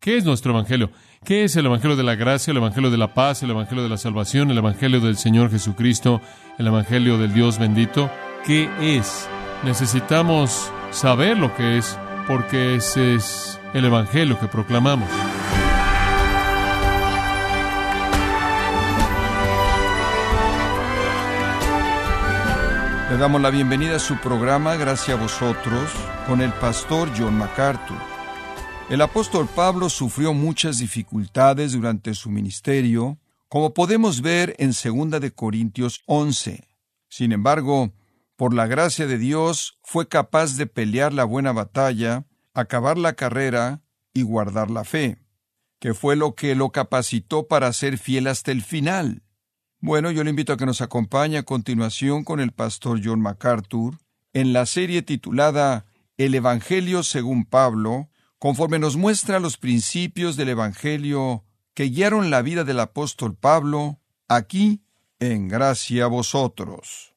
¿Qué es nuestro Evangelio? ¿Qué es el Evangelio de la gracia, el Evangelio de la paz, el Evangelio de la salvación, el Evangelio del Señor Jesucristo, el Evangelio del Dios bendito? ¿Qué es? Necesitamos saber lo que es porque ese es el Evangelio que proclamamos. Le damos la bienvenida a su programa Gracias a vosotros con el pastor John MacArthur. El apóstol Pablo sufrió muchas dificultades durante su ministerio, como podemos ver en 2 de Corintios 11. Sin embargo, por la gracia de Dios fue capaz de pelear la buena batalla, acabar la carrera y guardar la fe, que fue lo que lo capacitó para ser fiel hasta el final. Bueno, yo le invito a que nos acompañe a continuación con el pastor John MacArthur en la serie titulada El Evangelio según Pablo, conforme nos muestra los principios del Evangelio que guiaron la vida del apóstol Pablo, aquí en gracia a vosotros.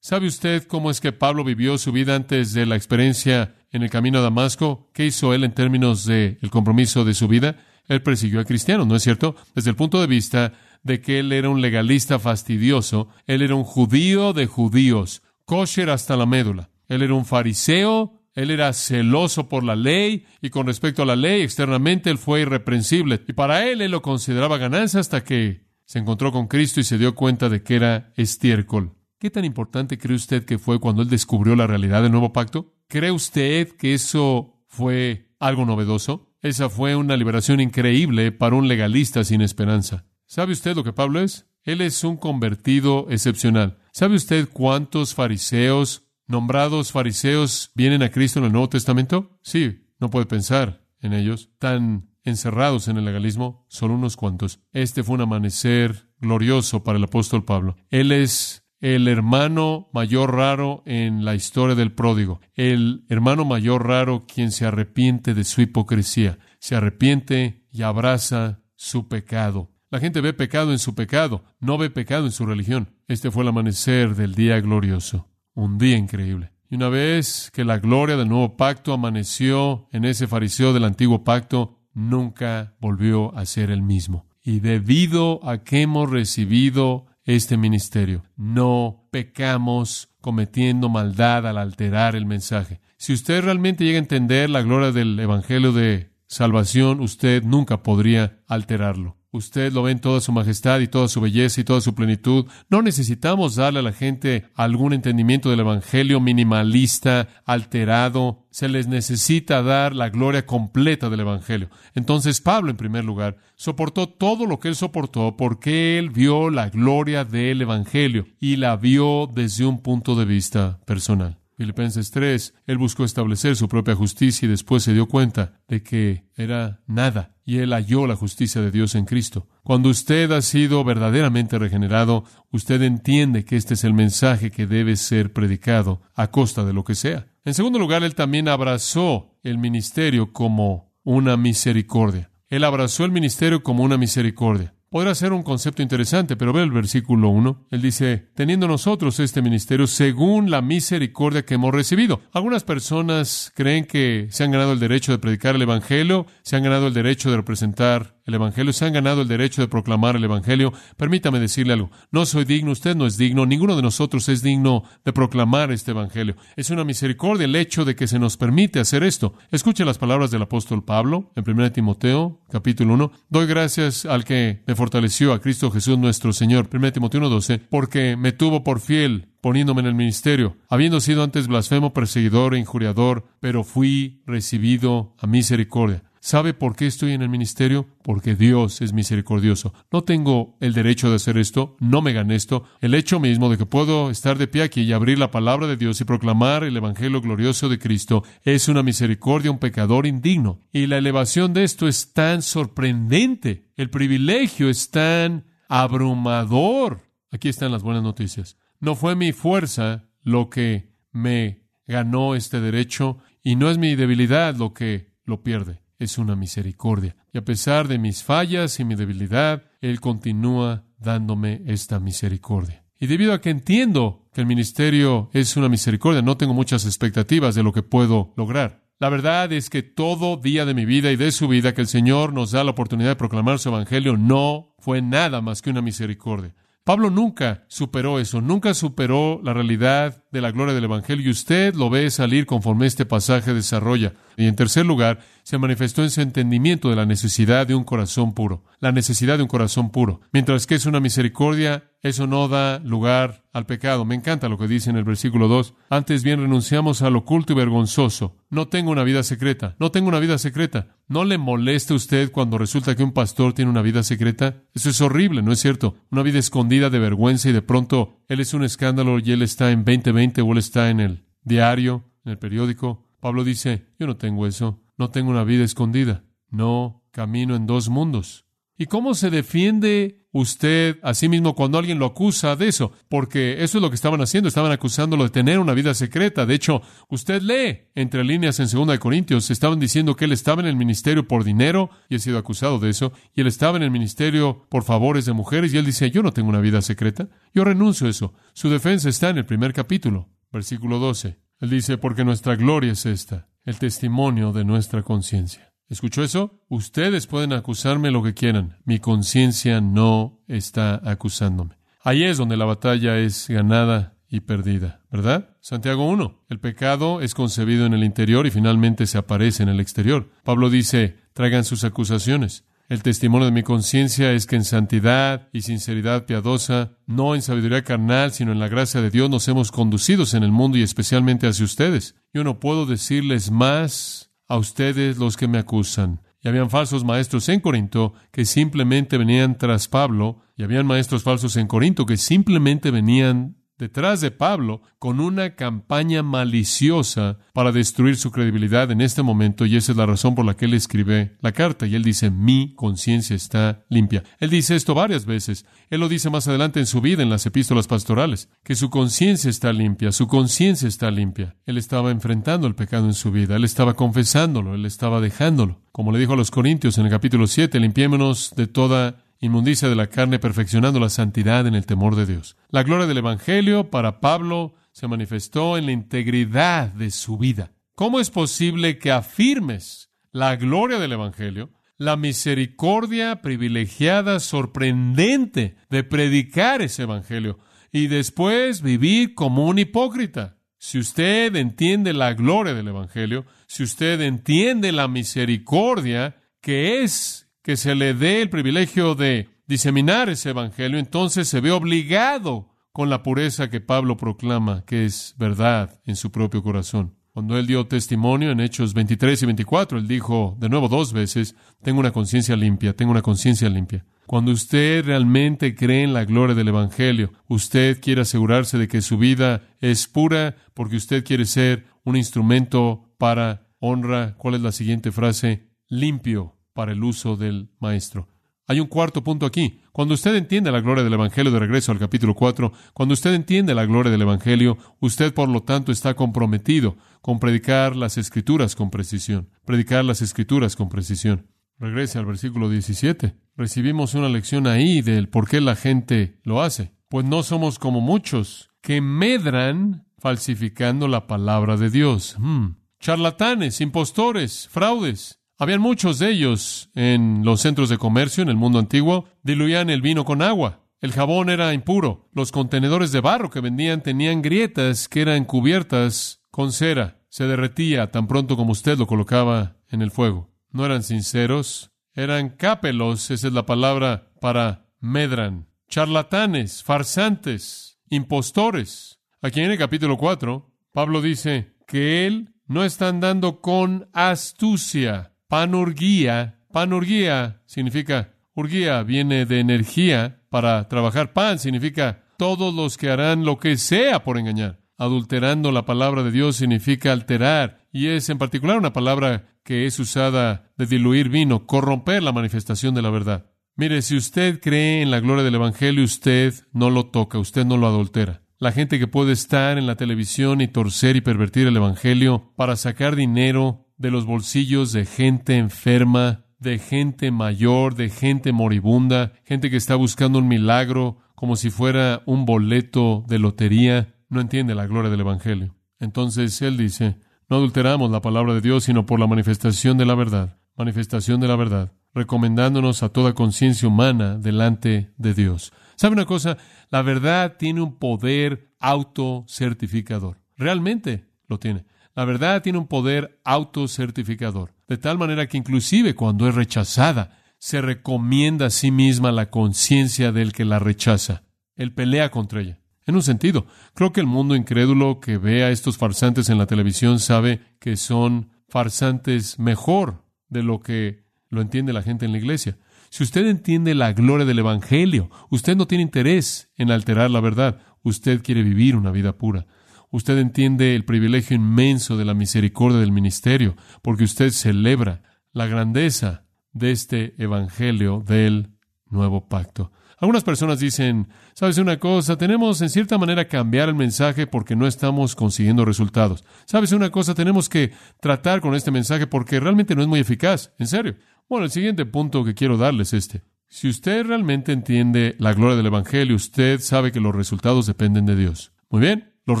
¿Sabe usted cómo es que Pablo vivió su vida antes de la experiencia en el camino a Damasco? ¿Qué hizo él en términos del el compromiso de su vida? Él persiguió a cristianos, ¿no es cierto? Desde el punto de vista de que él era un legalista fastidioso, él era un judío de judíos, kosher hasta la médula. Él era un fariseo, él era celoso por la ley y con respecto a la ley externamente él fue irreprensible. Y para él él lo consideraba ganancia hasta que se encontró con Cristo y se dio cuenta de que era estiércol. ¿Qué tan importante cree usted que fue cuando él descubrió la realidad del nuevo pacto? ¿Cree usted que eso fue algo novedoso? Esa fue una liberación increíble para un legalista sin esperanza. ¿Sabe usted lo que Pablo es? Él es un convertido excepcional. ¿Sabe usted cuántos fariseos, nombrados fariseos, vienen a Cristo en el Nuevo Testamento? Sí, no puede pensar en ellos. Tan encerrados en el legalismo, solo unos cuantos. Este fue un amanecer glorioso para el apóstol Pablo. Él es el hermano mayor raro en la historia del pródigo, el hermano mayor raro quien se arrepiente de su hipocresía, se arrepiente y abraza su pecado. La gente ve pecado en su pecado, no ve pecado en su religión. Este fue el amanecer del día glorioso, un día increíble. Y una vez que la gloria del nuevo pacto amaneció en ese fariseo del antiguo pacto, nunca volvió a ser el mismo. Y debido a que hemos recibido este ministerio, no pecamos cometiendo maldad al alterar el mensaje. Si usted realmente llega a entender la gloria del Evangelio de salvación, usted nunca podría alterarlo. Usted lo ve en toda su majestad y toda su belleza y toda su plenitud. No necesitamos darle a la gente algún entendimiento del Evangelio minimalista, alterado. Se les necesita dar la gloria completa del Evangelio. Entonces Pablo, en primer lugar, soportó todo lo que él soportó porque él vio la gloria del Evangelio y la vio desde un punto de vista personal. Filipenses 3, él buscó establecer su propia justicia y después se dio cuenta de que era nada y él halló la justicia de Dios en Cristo. Cuando usted ha sido verdaderamente regenerado, usted entiende que este es el mensaje que debe ser predicado a costa de lo que sea. En segundo lugar, él también abrazó el ministerio como una misericordia. Él abrazó el ministerio como una misericordia. Podrá ser un concepto interesante, pero ve el versículo 1. Él dice, teniendo nosotros este ministerio según la misericordia que hemos recibido. Algunas personas creen que se han ganado el derecho de predicar el Evangelio, se han ganado el derecho de representar el Evangelio, se han ganado el derecho de proclamar el Evangelio. Permítame decirle algo, no soy digno, usted no es digno, ninguno de nosotros es digno de proclamar este Evangelio. Es una misericordia el hecho de que se nos permite hacer esto. Escuche las palabras del apóstol Pablo en 1 Timoteo, capítulo 1. Doy gracias al que me fortaleció, a Cristo Jesús nuestro Señor. 1 Timoteo 1.12, porque me tuvo por fiel poniéndome en el ministerio, habiendo sido antes blasfemo, perseguidor e injuriador, pero fui recibido a misericordia. ¿Sabe por qué estoy en el ministerio? Porque Dios es misericordioso. No tengo el derecho de hacer esto, no me gané esto. El hecho mismo de que puedo estar de pie aquí y abrir la palabra de Dios y proclamar el Evangelio glorioso de Cristo es una misericordia, un pecador indigno. Y la elevación de esto es tan sorprendente. El privilegio es tan abrumador. Aquí están las buenas noticias. No fue mi fuerza lo que me ganó este derecho y no es mi debilidad lo que lo pierde es una misericordia. Y a pesar de mis fallas y mi debilidad, Él continúa dándome esta misericordia. Y debido a que entiendo que el ministerio es una misericordia, no tengo muchas expectativas de lo que puedo lograr. La verdad es que todo día de mi vida y de su vida que el Señor nos da la oportunidad de proclamar su Evangelio no fue nada más que una misericordia. Pablo nunca superó eso, nunca superó la realidad de la gloria del Evangelio y usted lo ve salir conforme este pasaje desarrolla. Y en tercer lugar, se manifestó en su entendimiento de la necesidad de un corazón puro, la necesidad de un corazón puro. Mientras que es una misericordia, eso no da lugar al pecado. Me encanta lo que dice en el versículo 2. Antes bien renunciamos al oculto y vergonzoso. No tengo una vida secreta, no tengo una vida secreta. ¿No le molesta a usted cuando resulta que un pastor tiene una vida secreta? Eso es horrible, ¿no es cierto? Una vida escondida de vergüenza y de pronto él es un escándalo y él está en 2020 o él está en el diario, en el periódico. Pablo dice, yo no tengo eso, no tengo una vida escondida, no camino en dos mundos. ¿Y cómo se defiende usted a sí mismo cuando alguien lo acusa de eso? Porque eso es lo que estaban haciendo, estaban acusándolo de tener una vida secreta. De hecho, usted lee entre líneas en 2 de Corintios, estaban diciendo que él estaba en el ministerio por dinero y ha sido acusado de eso, y él estaba en el ministerio por favores de mujeres y él dice, yo no tengo una vida secreta, yo renuncio a eso. Su defensa está en el primer capítulo, versículo 12. Él dice, porque nuestra gloria es esta, el testimonio de nuestra conciencia. ¿Escuchó eso? Ustedes pueden acusarme lo que quieran. Mi conciencia no está acusándome. Ahí es donde la batalla es ganada y perdida, ¿verdad? Santiago 1. El pecado es concebido en el interior y finalmente se aparece en el exterior. Pablo dice, traigan sus acusaciones. El testimonio de mi conciencia es que en santidad y sinceridad piadosa, no en sabiduría carnal, sino en la gracia de Dios, nos hemos conducidos en el mundo y especialmente hacia ustedes. Yo no puedo decirles más a ustedes los que me acusan. Y habían falsos maestros en Corinto que simplemente venían tras Pablo, y habían maestros falsos en Corinto que simplemente venían detrás de Pablo con una campaña maliciosa para destruir su credibilidad en este momento y esa es la razón por la que él escribe la carta y él dice mi conciencia está limpia. Él dice esto varias veces. Él lo dice más adelante en su vida en las epístolas pastorales, que su conciencia está limpia, su conciencia está limpia. Él estaba enfrentando el pecado en su vida, él estaba confesándolo, él estaba dejándolo. Como le dijo a los Corintios en el capítulo 7, limpiémonos de toda inmundicia de la carne, perfeccionando la santidad en el temor de Dios. La gloria del Evangelio para Pablo se manifestó en la integridad de su vida. ¿Cómo es posible que afirmes la gloria del Evangelio, la misericordia privilegiada, sorprendente de predicar ese Evangelio y después vivir como un hipócrita? Si usted entiende la gloria del Evangelio, si usted entiende la misericordia que es que se le dé el privilegio de diseminar ese evangelio, entonces se ve obligado con la pureza que Pablo proclama que es verdad en su propio corazón. Cuando él dio testimonio en Hechos 23 y 24, él dijo de nuevo dos veces, tengo una conciencia limpia, tengo una conciencia limpia. Cuando usted realmente cree en la gloria del Evangelio, usted quiere asegurarse de que su vida es pura porque usted quiere ser un instrumento para honra. ¿Cuál es la siguiente frase? Limpio para el uso del Maestro. Hay un cuarto punto aquí. Cuando usted entiende la gloria del Evangelio, de regreso al capítulo 4, cuando usted entiende la gloria del Evangelio, usted por lo tanto está comprometido con predicar las escrituras con precisión. Predicar las escrituras con precisión. Regrese al versículo 17. Recibimos una lección ahí del por qué la gente lo hace. Pues no somos como muchos que medran falsificando la palabra de Dios. Hmm. Charlatanes, impostores, fraudes. Habían muchos de ellos en los centros de comercio en el mundo antiguo. Diluían el vino con agua. El jabón era impuro. Los contenedores de barro que vendían tenían grietas que eran cubiertas con cera. Se derretía tan pronto como usted lo colocaba en el fuego. No eran sinceros. Eran cápelos, esa es la palabra para medran. Charlatanes, farsantes, impostores. Aquí en el capítulo 4, Pablo dice que él no está andando con astucia panurguía. Panurguía significa, urguía viene de energía para trabajar. Pan significa todos los que harán lo que sea por engañar. Adulterando la palabra de Dios significa alterar y es en particular una palabra que es usada de diluir vino, corromper la manifestación de la verdad. Mire, si usted cree en la gloria del Evangelio, usted no lo toca, usted no lo adultera. La gente que puede estar en la televisión y torcer y pervertir el Evangelio para sacar dinero de los bolsillos de gente enferma, de gente mayor, de gente moribunda, gente que está buscando un milagro como si fuera un boleto de lotería, no entiende la gloria del Evangelio. Entonces él dice, No adulteramos la palabra de Dios, sino por la manifestación de la verdad. Manifestación de la verdad, recomendándonos a toda conciencia humana delante de Dios. ¿Sabe una cosa? La verdad tiene un poder autocertificador. Realmente lo tiene. La verdad tiene un poder autocertificador, de tal manera que inclusive cuando es rechazada, se recomienda a sí misma la conciencia del que la rechaza. Él pelea contra ella. En un sentido, creo que el mundo incrédulo que ve a estos farsantes en la televisión sabe que son farsantes mejor de lo que lo entiende la gente en la iglesia. Si usted entiende la gloria del Evangelio, usted no tiene interés en alterar la verdad, usted quiere vivir una vida pura. Usted entiende el privilegio inmenso de la misericordia del ministerio, porque usted celebra la grandeza de este Evangelio del nuevo pacto. Algunas personas dicen, sabes una cosa, tenemos en cierta manera cambiar el mensaje porque no estamos consiguiendo resultados. Sabes una cosa, tenemos que tratar con este mensaje porque realmente no es muy eficaz. En serio. Bueno, el siguiente punto que quiero darles es este. Si usted realmente entiende la gloria del Evangelio, usted sabe que los resultados dependen de Dios. Muy bien, los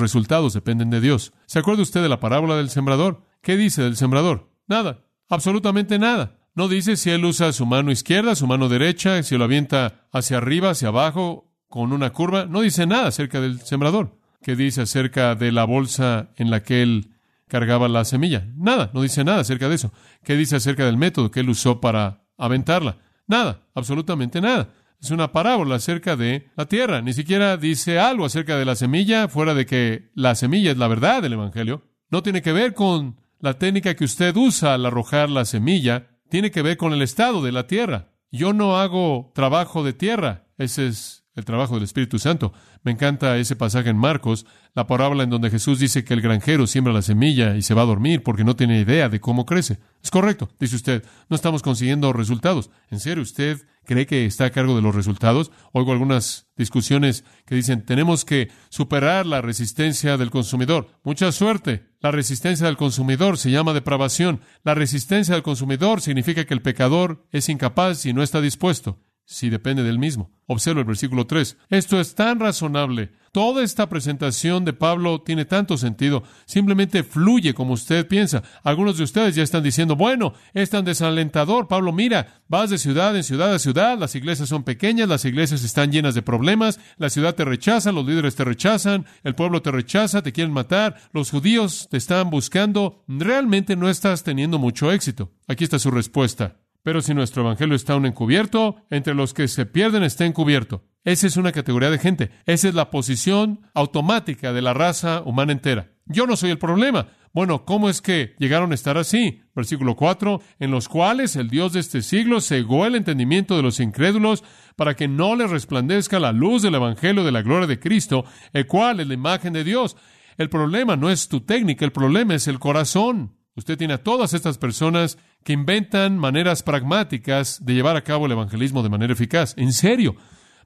resultados dependen de Dios. ¿Se acuerda usted de la parábola del sembrador? ¿Qué dice del sembrador? Nada, absolutamente nada. No dice si él usa su mano izquierda, su mano derecha, si lo avienta hacia arriba, hacia abajo, con una curva. No dice nada acerca del sembrador. ¿Qué dice acerca de la bolsa en la que él cargaba la semilla? Nada, no dice nada acerca de eso. ¿Qué dice acerca del método que él usó para aventarla? Nada, absolutamente nada. Es una parábola acerca de la tierra. Ni siquiera dice algo acerca de la semilla, fuera de que la semilla es la verdad del Evangelio. No tiene que ver con la técnica que usted usa al arrojar la semilla tiene que ver con el estado de la tierra. Yo no hago trabajo de tierra, ese es el trabajo del Espíritu Santo. Me encanta ese pasaje en Marcos, la parábola en donde Jesús dice que el granjero siembra la semilla y se va a dormir porque no tiene idea de cómo crece. Es correcto, dice usted, no estamos consiguiendo resultados. ¿En serio usted cree que está a cargo de los resultados? Oigo algunas discusiones que dicen, tenemos que superar la resistencia del consumidor. Mucha suerte. La resistencia del consumidor se llama depravación. La resistencia del consumidor significa que el pecador es incapaz y no está dispuesto si depende del mismo. Observa el versículo 3. Esto es tan razonable. Toda esta presentación de Pablo tiene tanto sentido. Simplemente fluye como usted piensa. Algunos de ustedes ya están diciendo, bueno, es tan desalentador. Pablo, mira, vas de ciudad en ciudad a ciudad, las iglesias son pequeñas, las iglesias están llenas de problemas, la ciudad te rechaza, los líderes te rechazan, el pueblo te rechaza, te quieren matar, los judíos te están buscando. Realmente no estás teniendo mucho éxito. Aquí está su respuesta. Pero si nuestro evangelio está aún encubierto, entre los que se pierden está encubierto. Esa es una categoría de gente. Esa es la posición automática de la raza humana entera. Yo no soy el problema. Bueno, ¿cómo es que llegaron a estar así? Versículo 4, en los cuales el Dios de este siglo cegó el entendimiento de los incrédulos para que no les resplandezca la luz del Evangelio de la gloria de Cristo, el cual es la imagen de Dios. El problema no es tu técnica, el problema es el corazón. Usted tiene a todas estas personas que inventan maneras pragmáticas de llevar a cabo el evangelismo de manera eficaz. En serio,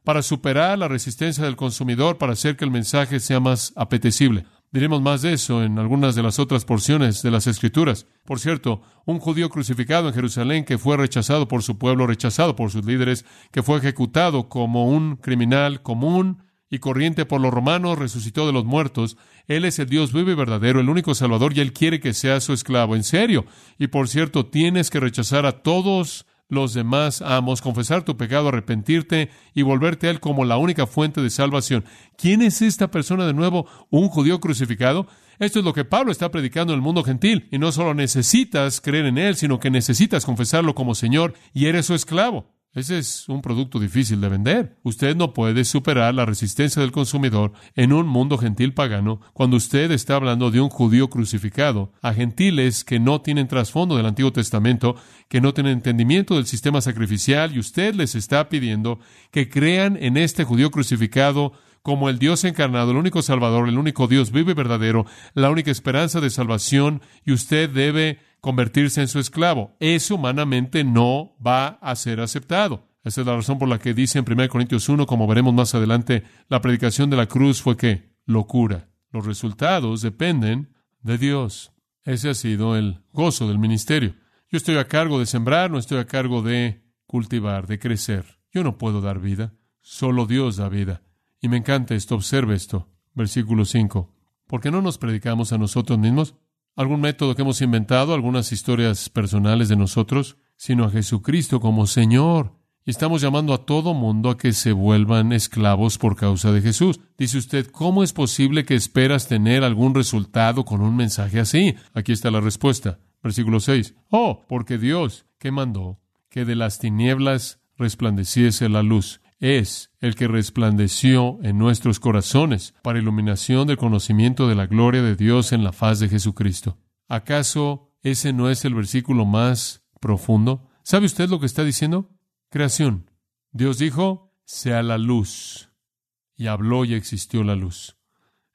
para superar la resistencia del consumidor, para hacer que el mensaje sea más apetecible. Diremos más de eso en algunas de las otras porciones de las Escrituras. Por cierto, un judío crucificado en Jerusalén que fue rechazado por su pueblo, rechazado por sus líderes, que fue ejecutado como un criminal común, y corriente por los romanos, resucitó de los muertos. Él es el Dios vivo y verdadero, el único Salvador, y Él quiere que sea su esclavo. En serio. Y por cierto, tienes que rechazar a todos los demás amos, confesar tu pecado, arrepentirte y volverte a Él como la única fuente de salvación. ¿Quién es esta persona de nuevo? ¿Un judío crucificado? Esto es lo que Pablo está predicando en el mundo gentil. Y no solo necesitas creer en Él, sino que necesitas confesarlo como Señor y eres su esclavo. Ese es un producto difícil de vender. Usted no puede superar la resistencia del consumidor en un mundo gentil pagano cuando usted está hablando de un judío crucificado a gentiles que no tienen trasfondo del Antiguo Testamento, que no tienen entendimiento del sistema sacrificial y usted les está pidiendo que crean en este judío crucificado como el Dios encarnado, el único Salvador, el único Dios vive y verdadero, la única esperanza de salvación y usted debe convertirse en su esclavo. Eso humanamente no va a ser aceptado. Esa es la razón por la que dice en 1 Corintios 1, como veremos más adelante, la predicación de la cruz fue que locura. Los resultados dependen de Dios. Ese ha sido el gozo del ministerio. Yo estoy a cargo de sembrar, no estoy a cargo de cultivar, de crecer. Yo no puedo dar vida, solo Dios da vida. Y me encanta esto, observe esto. Versículo 5. ¿Por qué no nos predicamos a nosotros mismos? Algún método que hemos inventado, algunas historias personales de nosotros, sino a Jesucristo como Señor. Y estamos llamando a todo mundo a que se vuelvan esclavos por causa de Jesús. Dice usted, ¿cómo es posible que esperas tener algún resultado con un mensaje así? Aquí está la respuesta. Versículo 6. Oh, porque Dios, que mandó que de las tinieblas resplandeciese la luz, es el que resplandeció en nuestros corazones para iluminación del conocimiento de la gloria de Dios en la faz de Jesucristo. ¿Acaso ese no es el versículo más profundo? ¿Sabe usted lo que está diciendo? Creación. Dios dijo, sea la luz. Y habló y existió la luz.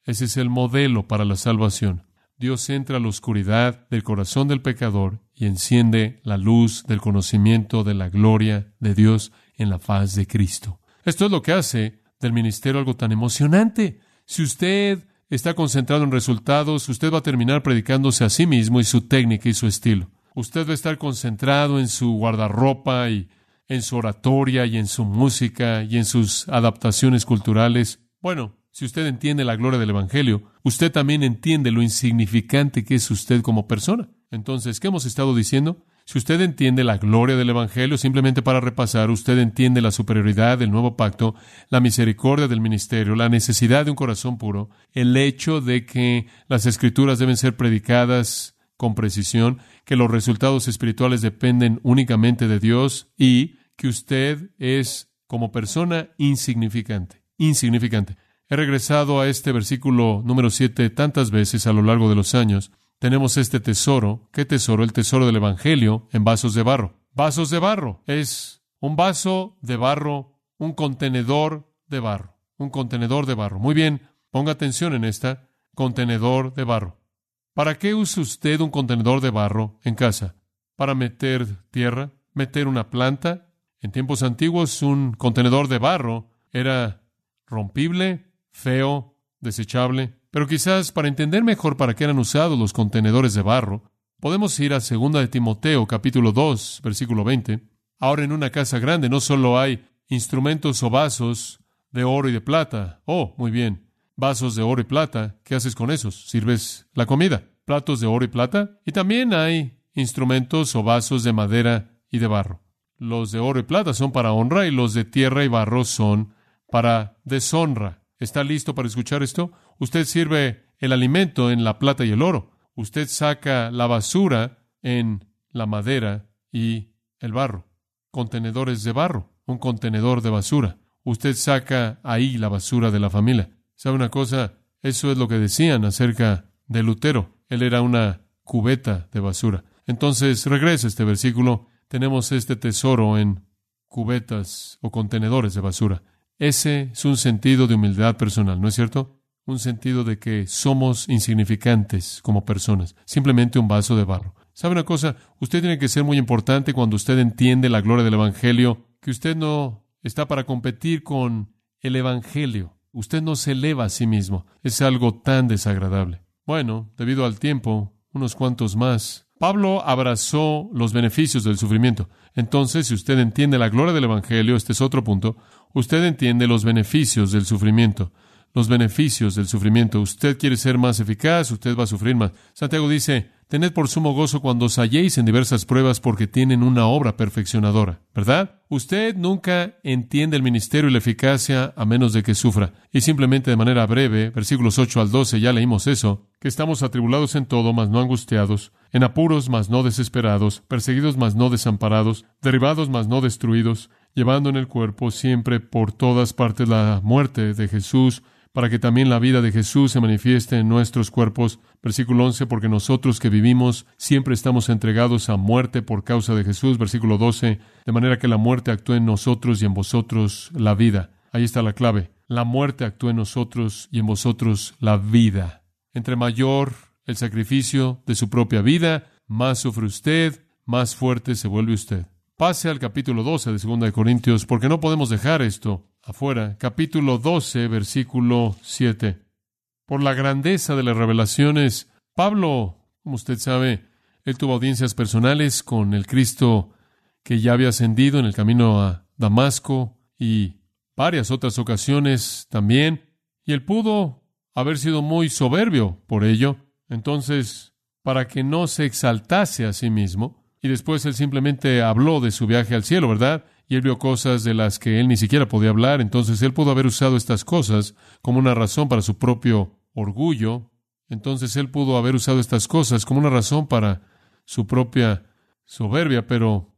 Ese es el modelo para la salvación. Dios entra a la oscuridad del corazón del pecador y enciende la luz del conocimiento de la gloria de Dios en la faz de Cristo. Esto es lo que hace del ministerio algo tan emocionante. Si usted está concentrado en resultados, usted va a terminar predicándose a sí mismo y su técnica y su estilo. Usted va a estar concentrado en su guardarropa y en su oratoria y en su música y en sus adaptaciones culturales. Bueno, si usted entiende la gloria del Evangelio, usted también entiende lo insignificante que es usted como persona. Entonces, ¿qué hemos estado diciendo? Si usted entiende la gloria del Evangelio, simplemente para repasar, usted entiende la superioridad del nuevo pacto, la misericordia del ministerio, la necesidad de un corazón puro, el hecho de que las escrituras deben ser predicadas con precisión, que los resultados espirituales dependen únicamente de Dios y que usted es como persona insignificante, insignificante. He regresado a este versículo número 7 tantas veces a lo largo de los años. Tenemos este tesoro. ¿Qué tesoro? El tesoro del Evangelio en vasos de barro. Vasos de barro. Es un vaso de barro, un contenedor de barro. Un contenedor de barro. Muy bien, ponga atención en esta. Contenedor de barro. ¿Para qué usa usted un contenedor de barro en casa? ¿Para meter tierra? ¿Meter una planta? En tiempos antiguos un contenedor de barro era rompible, feo, desechable, pero quizás para entender mejor para qué eran usados los contenedores de barro, podemos ir a 2 de Timoteo capítulo 2, versículo 20. Ahora en una casa grande no solo hay instrumentos o vasos de oro y de plata. Oh, muy bien. Vasos de oro y plata. ¿Qué haces con esos? ¿Sirves la comida? Platos de oro y plata. Y también hay instrumentos o vasos de madera y de barro. Los de oro y plata son para honra y los de tierra y barro son para deshonra. ¿Está listo para escuchar esto? Usted sirve el alimento en la plata y el oro. Usted saca la basura en la madera y el barro. Contenedores de barro, un contenedor de basura. Usted saca ahí la basura de la familia. ¿Sabe una cosa? Eso es lo que decían acerca de Lutero. Él era una cubeta de basura. Entonces, regresa este versículo tenemos este tesoro en cubetas o contenedores de basura. Ese es un sentido de humildad personal, ¿no es cierto? Un sentido de que somos insignificantes como personas, simplemente un vaso de barro. ¿Sabe una cosa? Usted tiene que ser muy importante cuando usted entiende la gloria del Evangelio, que usted no está para competir con el Evangelio. Usted no se eleva a sí mismo. Es algo tan desagradable. Bueno, debido al tiempo, unos cuantos más Pablo abrazó los beneficios del sufrimiento. Entonces, si usted entiende la gloria del Evangelio, este es otro punto, usted entiende los beneficios del sufrimiento. Los beneficios del sufrimiento. Usted quiere ser más eficaz, usted va a sufrir más. Santiago dice, Tened por sumo gozo cuando os halléis en diversas pruebas porque tienen una obra perfeccionadora, ¿verdad? Usted nunca entiende el ministerio y la eficacia a menos de que sufra. Y simplemente de manera breve, versículos 8 al 12, ya leímos eso, que estamos atribulados en todo, mas no angustiados, en apuros, mas no desesperados, perseguidos, mas no desamparados, derribados, mas no destruidos, llevando en el cuerpo siempre por todas partes la muerte de Jesús, para que también la vida de Jesús se manifieste en nuestros cuerpos. Versículo 11, porque nosotros que vivimos siempre estamos entregados a muerte por causa de Jesús. Versículo 12, de manera que la muerte actúe en nosotros y en vosotros la vida. Ahí está la clave. La muerte actúa en nosotros y en vosotros la vida. Entre mayor el sacrificio de su propia vida, más sufre usted, más fuerte se vuelve usted. Pase al capítulo 12 de 2 de Corintios, porque no podemos dejar esto afuera. Capítulo 12, versículo 7. Por la grandeza de las revelaciones, Pablo, como usted sabe, él tuvo audiencias personales con el Cristo que ya había ascendido en el camino a Damasco y varias otras ocasiones también, y él pudo haber sido muy soberbio por ello. Entonces, para que no se exaltase a sí mismo. Y después él simplemente habló de su viaje al cielo, ¿verdad? Él vio cosas de las que él ni siquiera podía hablar. Entonces él pudo haber usado estas cosas como una razón para su propio orgullo. Entonces él pudo haber usado estas cosas como una razón para su propia soberbia, pero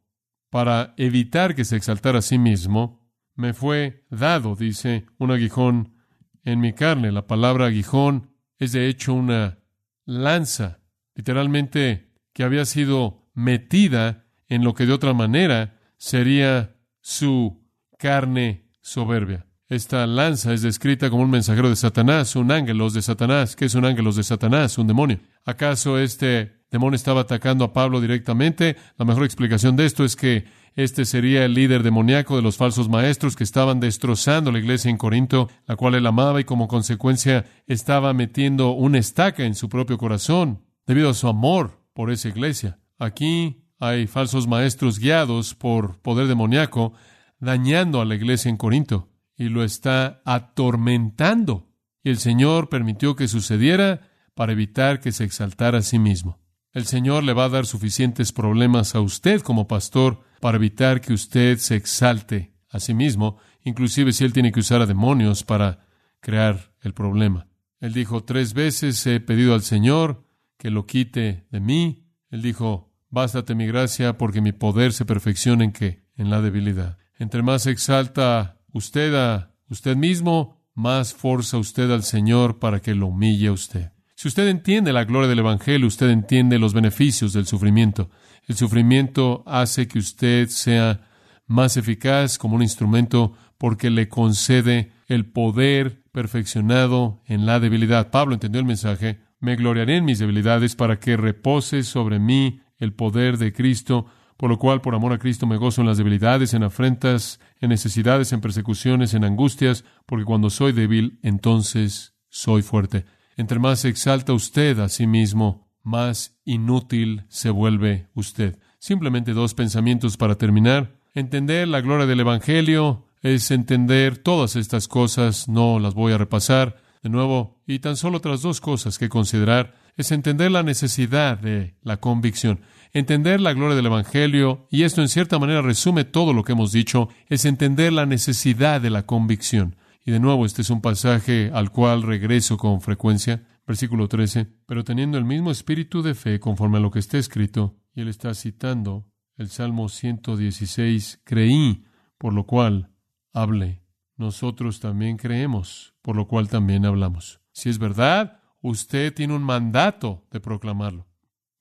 para evitar que se exaltara a sí mismo, me fue dado, dice, un aguijón en mi carne. La palabra aguijón es de hecho una lanza, literalmente que había sido metida en lo que de otra manera sería su carne soberbia. Esta lanza es descrita como un mensajero de Satanás, un ángel de Satanás. ¿Qué es un ángel de Satanás? Un demonio. ¿Acaso este demonio estaba atacando a Pablo directamente? La mejor explicación de esto es que este sería el líder demoníaco de los falsos maestros que estaban destrozando la iglesia en Corinto, la cual él amaba y como consecuencia estaba metiendo una estaca en su propio corazón debido a su amor por esa iglesia. Aquí hay falsos maestros guiados por poder demoníaco dañando a la iglesia en Corinto y lo está atormentando. Y el Señor permitió que sucediera para evitar que se exaltara a sí mismo. El Señor le va a dar suficientes problemas a usted como pastor para evitar que usted se exalte a sí mismo, inclusive si él tiene que usar a demonios para crear el problema. Él dijo, tres veces he pedido al Señor que lo quite de mí. Él dijo, bástate mi gracia porque mi poder se perfecciona en qué? En la debilidad. Entre más exalta usted a usted mismo, más forza usted al Señor para que lo humille a usted. Si usted entiende la gloria del Evangelio, usted entiende los beneficios del sufrimiento. El sufrimiento hace que usted sea más eficaz como un instrumento porque le concede el poder perfeccionado en la debilidad. Pablo entendió el mensaje. Me gloriaré en mis debilidades para que repose sobre mí el poder de Cristo, por lo cual por amor a Cristo me gozo en las debilidades, en afrentas, en necesidades, en persecuciones, en angustias, porque cuando soy débil, entonces soy fuerte. Entre más se exalta usted a sí mismo, más inútil se vuelve usted. Simplemente dos pensamientos para terminar. Entender la gloria del Evangelio es entender todas estas cosas, no las voy a repasar de nuevo, y tan solo otras dos cosas que considerar es entender la necesidad de la convicción. Entender la gloria del Evangelio, y esto en cierta manera resume todo lo que hemos dicho, es entender la necesidad de la convicción. Y de nuevo, este es un pasaje al cual regreso con frecuencia. Versículo 13. Pero teniendo el mismo espíritu de fe conforme a lo que está escrito, y él está citando el Salmo 116, creí, por lo cual hablé. Nosotros también creemos, por lo cual también hablamos. Si es verdad, usted tiene un mandato de proclamarlo.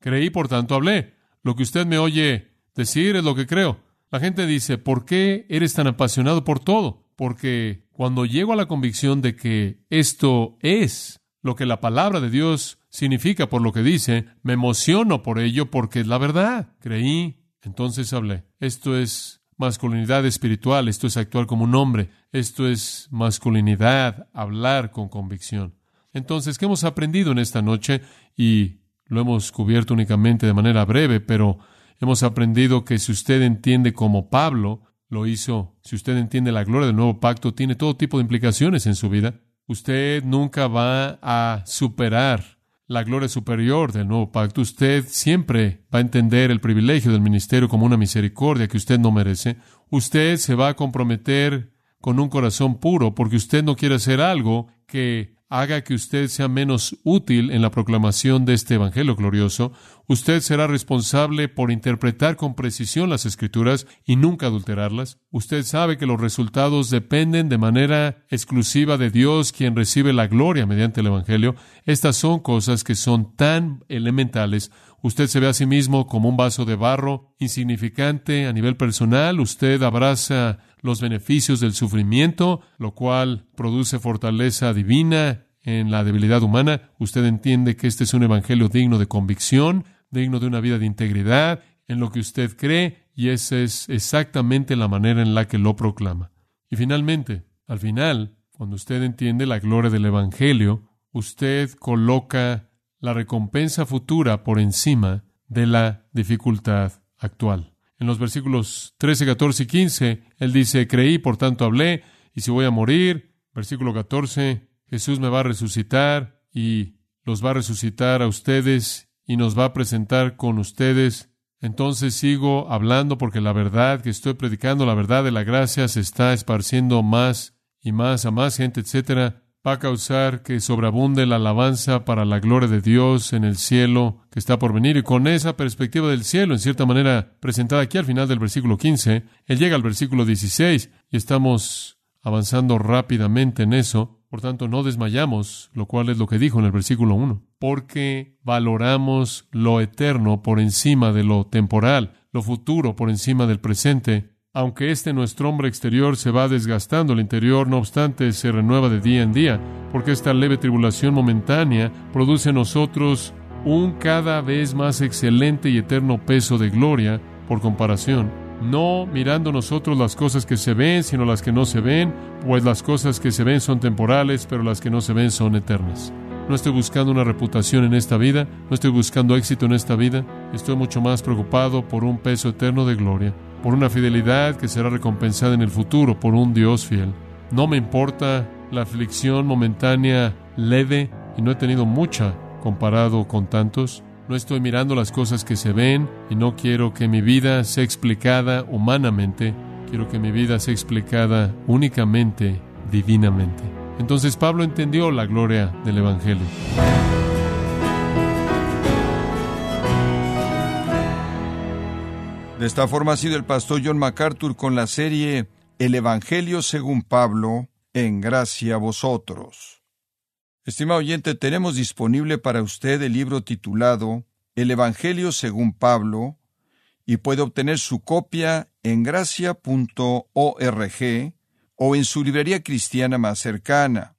Creí, por tanto hablé. Lo que usted me oye decir es lo que creo. La gente dice, ¿por qué eres tan apasionado por todo? Porque cuando llego a la convicción de que esto es lo que la palabra de Dios significa por lo que dice, me emociono por ello porque es la verdad. Creí, entonces hablé. Esto es masculinidad espiritual, esto es actuar como un hombre, esto es masculinidad, hablar con convicción. Entonces, ¿qué hemos aprendido en esta noche? Y lo hemos cubierto únicamente de manera breve, pero hemos aprendido que si usted entiende como Pablo lo hizo, si usted entiende la gloria del nuevo pacto, tiene todo tipo de implicaciones en su vida. Usted nunca va a superar la gloria superior del nuevo pacto. Usted siempre va a entender el privilegio del ministerio como una misericordia que usted no merece. Usted se va a comprometer con un corazón puro porque usted no quiere hacer algo que haga que usted sea menos útil en la proclamación de este Evangelio glorioso, usted será responsable por interpretar con precisión las Escrituras y nunca adulterarlas. Usted sabe que los resultados dependen de manera exclusiva de Dios, quien recibe la gloria mediante el Evangelio. Estas son cosas que son tan elementales. Usted se ve a sí mismo como un vaso de barro insignificante a nivel personal. Usted abraza los beneficios del sufrimiento, lo cual produce fortaleza divina en la debilidad humana. Usted entiende que este es un evangelio digno de convicción, digno de una vida de integridad, en lo que usted cree, y esa es exactamente la manera en la que lo proclama. Y finalmente, al final, cuando usted entiende la gloria del evangelio, usted coloca la recompensa futura por encima de la dificultad actual. En los versículos 13, 14 y 15, él dice, creí, por tanto hablé, y si voy a morir, versículo 14, Jesús me va a resucitar y los va a resucitar a ustedes y nos va a presentar con ustedes. Entonces sigo hablando porque la verdad que estoy predicando, la verdad de la gracia, se está esparciendo más y más a más gente, etcétera va a causar que sobreabunde la alabanza para la gloria de Dios en el cielo que está por venir. Y con esa perspectiva del cielo, en cierta manera presentada aquí al final del versículo 15, Él llega al versículo 16 y estamos avanzando rápidamente en eso. Por tanto, no desmayamos, lo cual es lo que dijo en el versículo 1, porque valoramos lo eterno por encima de lo temporal, lo futuro por encima del presente, aunque este nuestro hombre exterior se va desgastando, el interior, no obstante, se renueva de día en día, porque esta leve tribulación momentánea produce en nosotros un cada vez más excelente y eterno peso de gloria por comparación. No mirando nosotros las cosas que se ven, sino las que no se ven, pues las cosas que se ven son temporales, pero las que no se ven son eternas. No estoy buscando una reputación en esta vida, no estoy buscando éxito en esta vida, estoy mucho más preocupado por un peso eterno de gloria por una fidelidad que será recompensada en el futuro por un Dios fiel. No me importa la aflicción momentánea leve y no he tenido mucha comparado con tantos. No estoy mirando las cosas que se ven y no quiero que mi vida sea explicada humanamente. Quiero que mi vida sea explicada únicamente divinamente. Entonces Pablo entendió la gloria del Evangelio. De esta forma ha sido el pastor John MacArthur con la serie El Evangelio según Pablo, en gracia a vosotros. Estimado oyente, tenemos disponible para usted el libro titulado El Evangelio según Pablo, y puede obtener su copia en gracia.org o en su librería cristiana más cercana,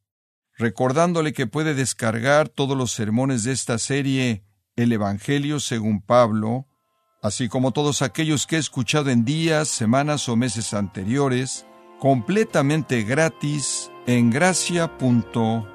recordándole que puede descargar todos los sermones de esta serie El Evangelio según Pablo, así como todos aquellos que he escuchado en días, semanas o meses anteriores, completamente gratis en gracia.org.